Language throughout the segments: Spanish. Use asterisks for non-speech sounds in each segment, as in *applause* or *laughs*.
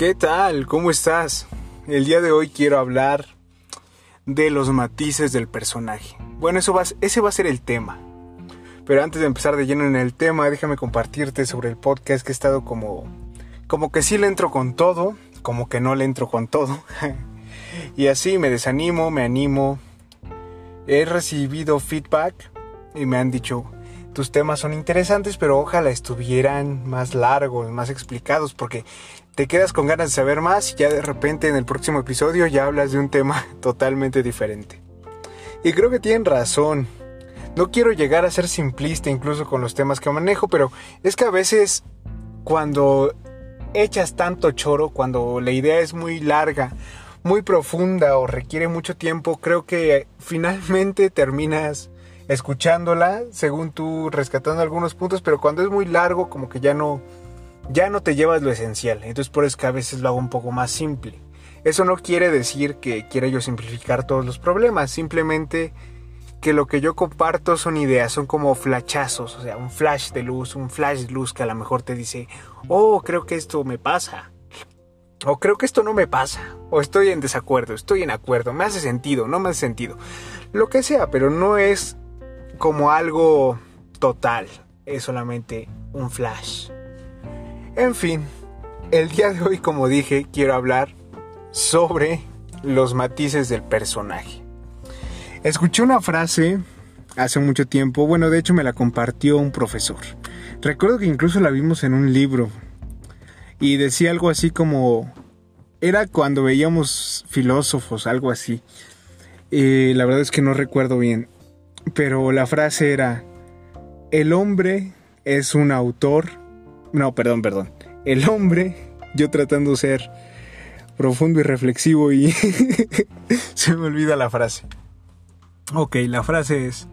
¿Qué tal? ¿Cómo estás? El día de hoy quiero hablar de los matices del personaje. Bueno, eso va, ese va a ser el tema. Pero antes de empezar de lleno en el tema, déjame compartirte sobre el podcast que he estado como como que sí le entro con todo, como que no le entro con todo. *laughs* y así me desanimo, me animo. He recibido feedback y me han dicho, tus temas son interesantes, pero ojalá estuvieran más largos, más explicados, porque te quedas con ganas de saber más y ya de repente en el próximo episodio ya hablas de un tema *laughs* totalmente diferente. Y creo que tienen razón. No quiero llegar a ser simplista incluso con los temas que manejo, pero es que a veces cuando echas tanto choro, cuando la idea es muy larga, muy profunda o requiere mucho tiempo, creo que finalmente terminas escuchándola, según tú rescatando algunos puntos, pero cuando es muy largo como que ya no ya no te llevas lo esencial. Entonces por eso que a veces lo hago un poco más simple. Eso no quiere decir que quiera yo simplificar todos los problemas, simplemente que lo que yo comparto son ideas, son como flashazos, o sea, un flash de luz, un flash de luz que a lo mejor te dice, oh, creo que esto me pasa, o creo que esto no me pasa, o estoy en desacuerdo, estoy en acuerdo, me hace sentido, no me hace sentido, lo que sea, pero no es como algo total, es solamente un flash. En fin, el día de hoy, como dije, quiero hablar sobre los matices del personaje. Escuché una frase hace mucho tiempo, bueno, de hecho me la compartió un profesor. Recuerdo que incluso la vimos en un libro y decía algo así como, era cuando veíamos filósofos, algo así. Eh, la verdad es que no recuerdo bien, pero la frase era, el hombre es un autor, no, perdón, perdón, el hombre, yo tratando de ser profundo y reflexivo y *laughs* se me olvida la frase. Ok, la frase es,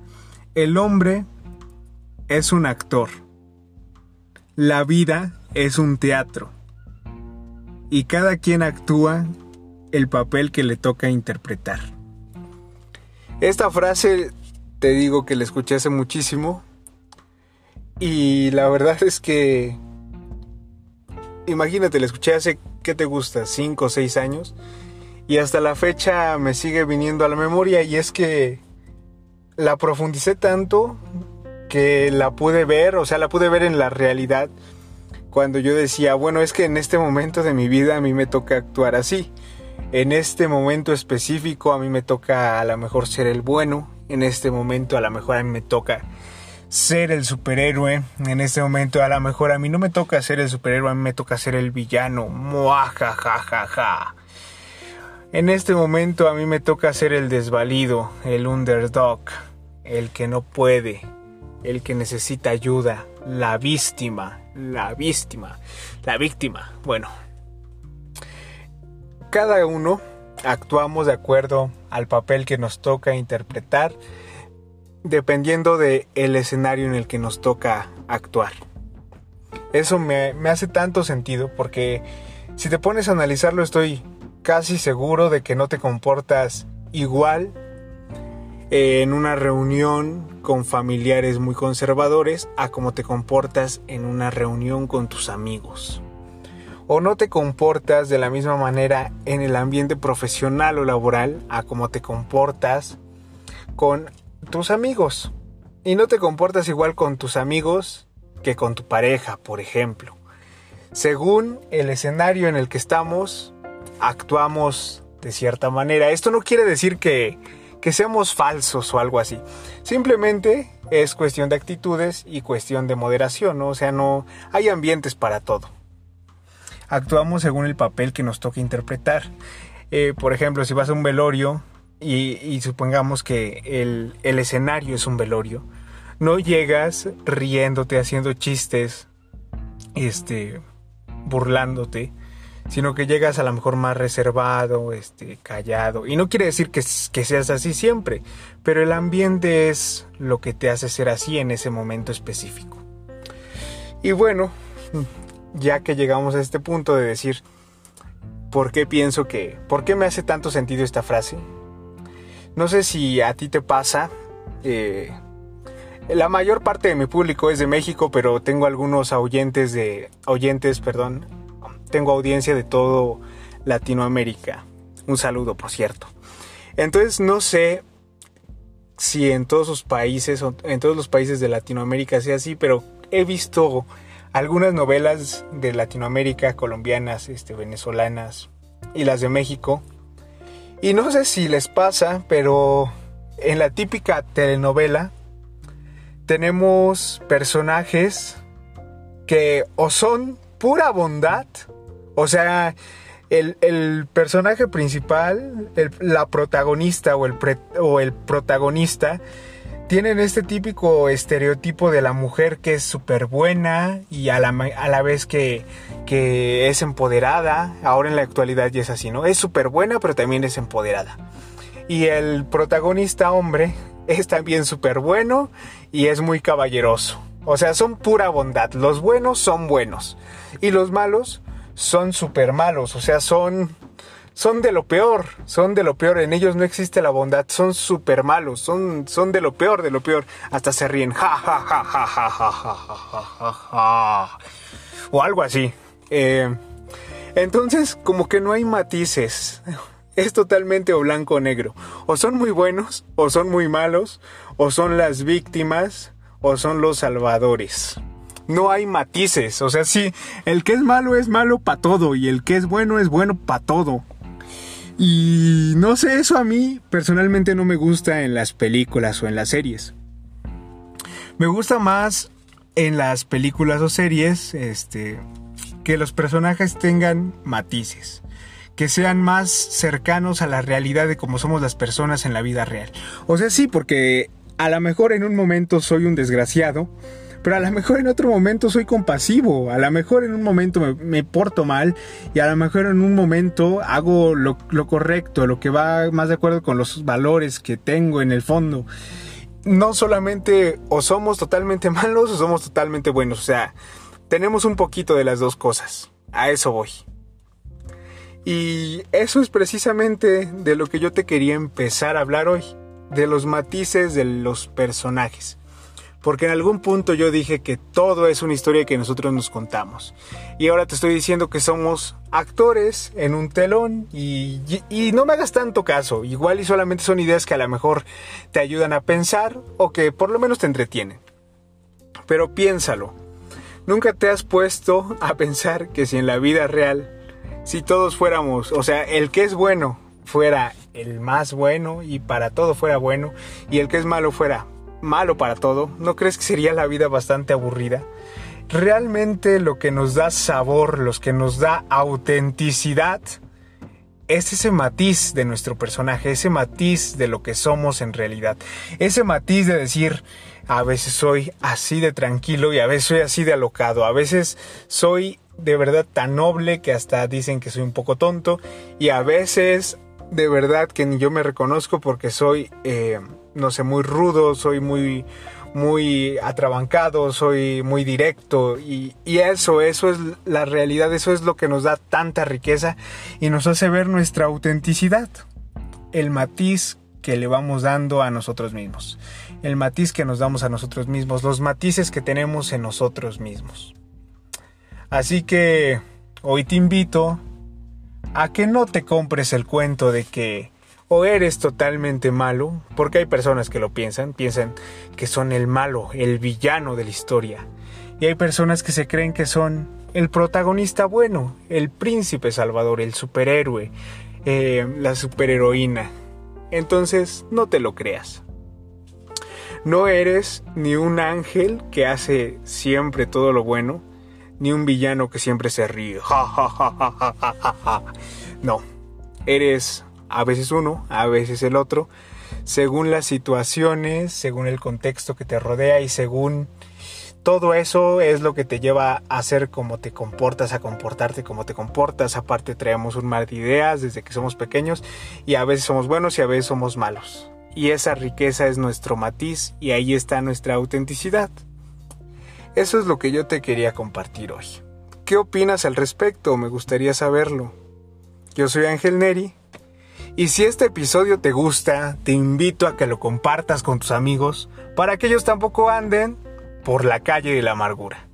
el hombre es un actor, la vida es un teatro y cada quien actúa el papel que le toca interpretar. Esta frase te digo que la escuché hace muchísimo y la verdad es que imagínate, la escuché hace, ¿qué te gusta? 5 o 6 años y hasta la fecha me sigue viniendo a la memoria y es que la profundicé tanto que la pude ver, o sea, la pude ver en la realidad cuando yo decía, bueno, es que en este momento de mi vida a mí me toca actuar así. En este momento específico a mí me toca a lo mejor ser el bueno, en este momento a lo mejor a mí me toca ser el superhéroe, en este momento a lo mejor a mí no me toca ser el superhéroe, a mí me toca ser el villano. Muajajajaja. En este momento a mí me toca ser el desvalido, el underdog, el que no puede, el que necesita ayuda, la víctima, la víctima, la víctima. Bueno, cada uno actuamos de acuerdo al papel que nos toca interpretar, dependiendo del el escenario en el que nos toca actuar. Eso me, me hace tanto sentido porque si te pones a analizarlo estoy casi seguro de que no te comportas igual en una reunión con familiares muy conservadores a como te comportas en una reunión con tus amigos. O no te comportas de la misma manera en el ambiente profesional o laboral a como te comportas con tus amigos. Y no te comportas igual con tus amigos que con tu pareja, por ejemplo. Según el escenario en el que estamos, actuamos de cierta manera. Esto no quiere decir que, que seamos falsos o algo así. Simplemente es cuestión de actitudes y cuestión de moderación. O sea, no hay ambientes para todo. Actuamos según el papel que nos toca interpretar. Eh, por ejemplo, si vas a un velorio y, supongamos que el, el escenario es un velorio, no llegas riéndote, haciendo chistes, este, burlándote, sino que llegas a lo mejor más reservado, este, callado. Y no quiere decir que, que, seas así siempre, pero el ambiente es lo que te hace ser así en ese momento específico. Y bueno, ya que llegamos a este punto de decir, ¿por qué pienso que, por qué me hace tanto sentido esta frase? No sé si a ti te pasa. Eh, la mayor parte de mi público es de México, pero tengo algunos oyentes de oyentes, perdón, tengo audiencia de todo Latinoamérica. Un saludo, por cierto. Entonces no sé si en todos los países, en todos los países de Latinoamérica sea así, pero he visto algunas novelas de Latinoamérica, colombianas, este, venezolanas y las de México. Y no sé si les pasa, pero en la típica telenovela tenemos personajes que o son pura bondad, o sea, el, personaje principal, la protagonista o el, o el protagonista, tienen este típico estereotipo de la mujer que es súper buena y a la, a la vez que, que, es empoderada. Ahora en la actualidad ya es así, ¿no? Es súper buena pero también es empoderada. Y el protagonista hombre es también súper bueno y es muy caballeroso. O sea, son pura bondad. Los buenos son buenos. Y los malos son súper malos. O sea, son son de lo peor, son de lo peor, en ellos no existe la bondad, son súper malos, son, son de lo peor, de lo peor, hasta se ríen, ja, ja, ja, ja, ja, ja, ja, ja, ja, o algo así. Eh, entonces, como que no hay matices, *laughs* es totalmente o blanco o negro, o son muy buenos, o son muy malos, o son las víctimas, o son los salvadores no hay matices. O sea, sí, el que es malo es malo para todo y el que es bueno es bueno para todo. Y no sé, eso a mí personalmente no me gusta en las películas o en las series. Me gusta más en las películas o series este, que los personajes tengan matices, que sean más cercanos a la realidad de cómo somos las personas en la vida real. O sea, sí, porque a lo mejor en un momento soy un desgraciado, pero a lo mejor en otro momento soy compasivo, a lo mejor en un momento me, porto mal y a lo mejor en un momento hago lo, correcto, lo que va más de acuerdo con los valores que tengo en el fondo. No solamente o somos totalmente *laughs* malos o somos totalmente buenos, o sea, tenemos un poquito de las dos cosas. A eso voy. Y eso es precisamente de lo que yo te quería empezar a hablar hoy, de los matices de los personajes porque en algún punto yo dije que todo es una historia que nosotros nos contamos. Y ahora te estoy diciendo que somos actores en un telón y, no me hagas tanto caso, igual y solamente son ideas que a lo mejor te ayudan a pensar o que por lo menos te entretienen. Pero piénsalo, nunca te has puesto a pensar que si en la vida real, si todos fuéramos, o sea, el que es bueno fuera el más bueno y para todo fuera bueno y el que es malo fuera malo para todo, ¿no crees que sería la vida bastante aburrida? Realmente lo que nos da sabor, lo que nos da autenticidad, es ese matiz de nuestro personaje, ese matiz de lo que somos en realidad, ese matiz de decir, a veces soy así de tranquilo y a veces soy así de alocado, a veces soy de verdad tan noble que hasta dicen que soy un poco tonto y a veces de verdad que ni yo me reconozco porque soy... Eh, no sé, muy rudo, soy muy, muy atrabancado, soy muy directo y, y, eso, eso es la realidad, eso es lo que nos da tanta riqueza y nos hace ver nuestra autenticidad, el matiz que le vamos dando a nosotros mismos, el matiz que nos damos a nosotros mismos, los matices que tenemos en nosotros mismos. Así que hoy te invito a que no te compres el cuento de que o eres totalmente malo, porque hay personas que lo piensan, piensan que son el malo, el villano de la historia. Y hay personas que se creen que son el protagonista bueno, el príncipe salvador, el superhéroe, eh, la superheroína. Entonces, no te lo creas. No eres ni un ángel que hace siempre todo lo bueno, ni un villano que siempre se ríe. *laughs* no, eres a veces uno, a veces el otro, según las situaciones, según el contexto que te rodea y según todo eso es lo que te lleva a hacer como te comportas, a comportarte como te comportas. Aparte traemos un mar de ideas desde que somos pequeños y a veces somos buenos y a veces somos malos. Y esa riqueza es nuestro matiz y ahí está nuestra autenticidad. Eso es lo que yo te quería compartir hoy. ¿Qué opinas al respecto? Me gustaría saberlo. Yo soy Ángel Neri y si este episodio te gusta, te invito a que lo compartas con tus amigos para que ellos tampoco anden por la calle de la amargura.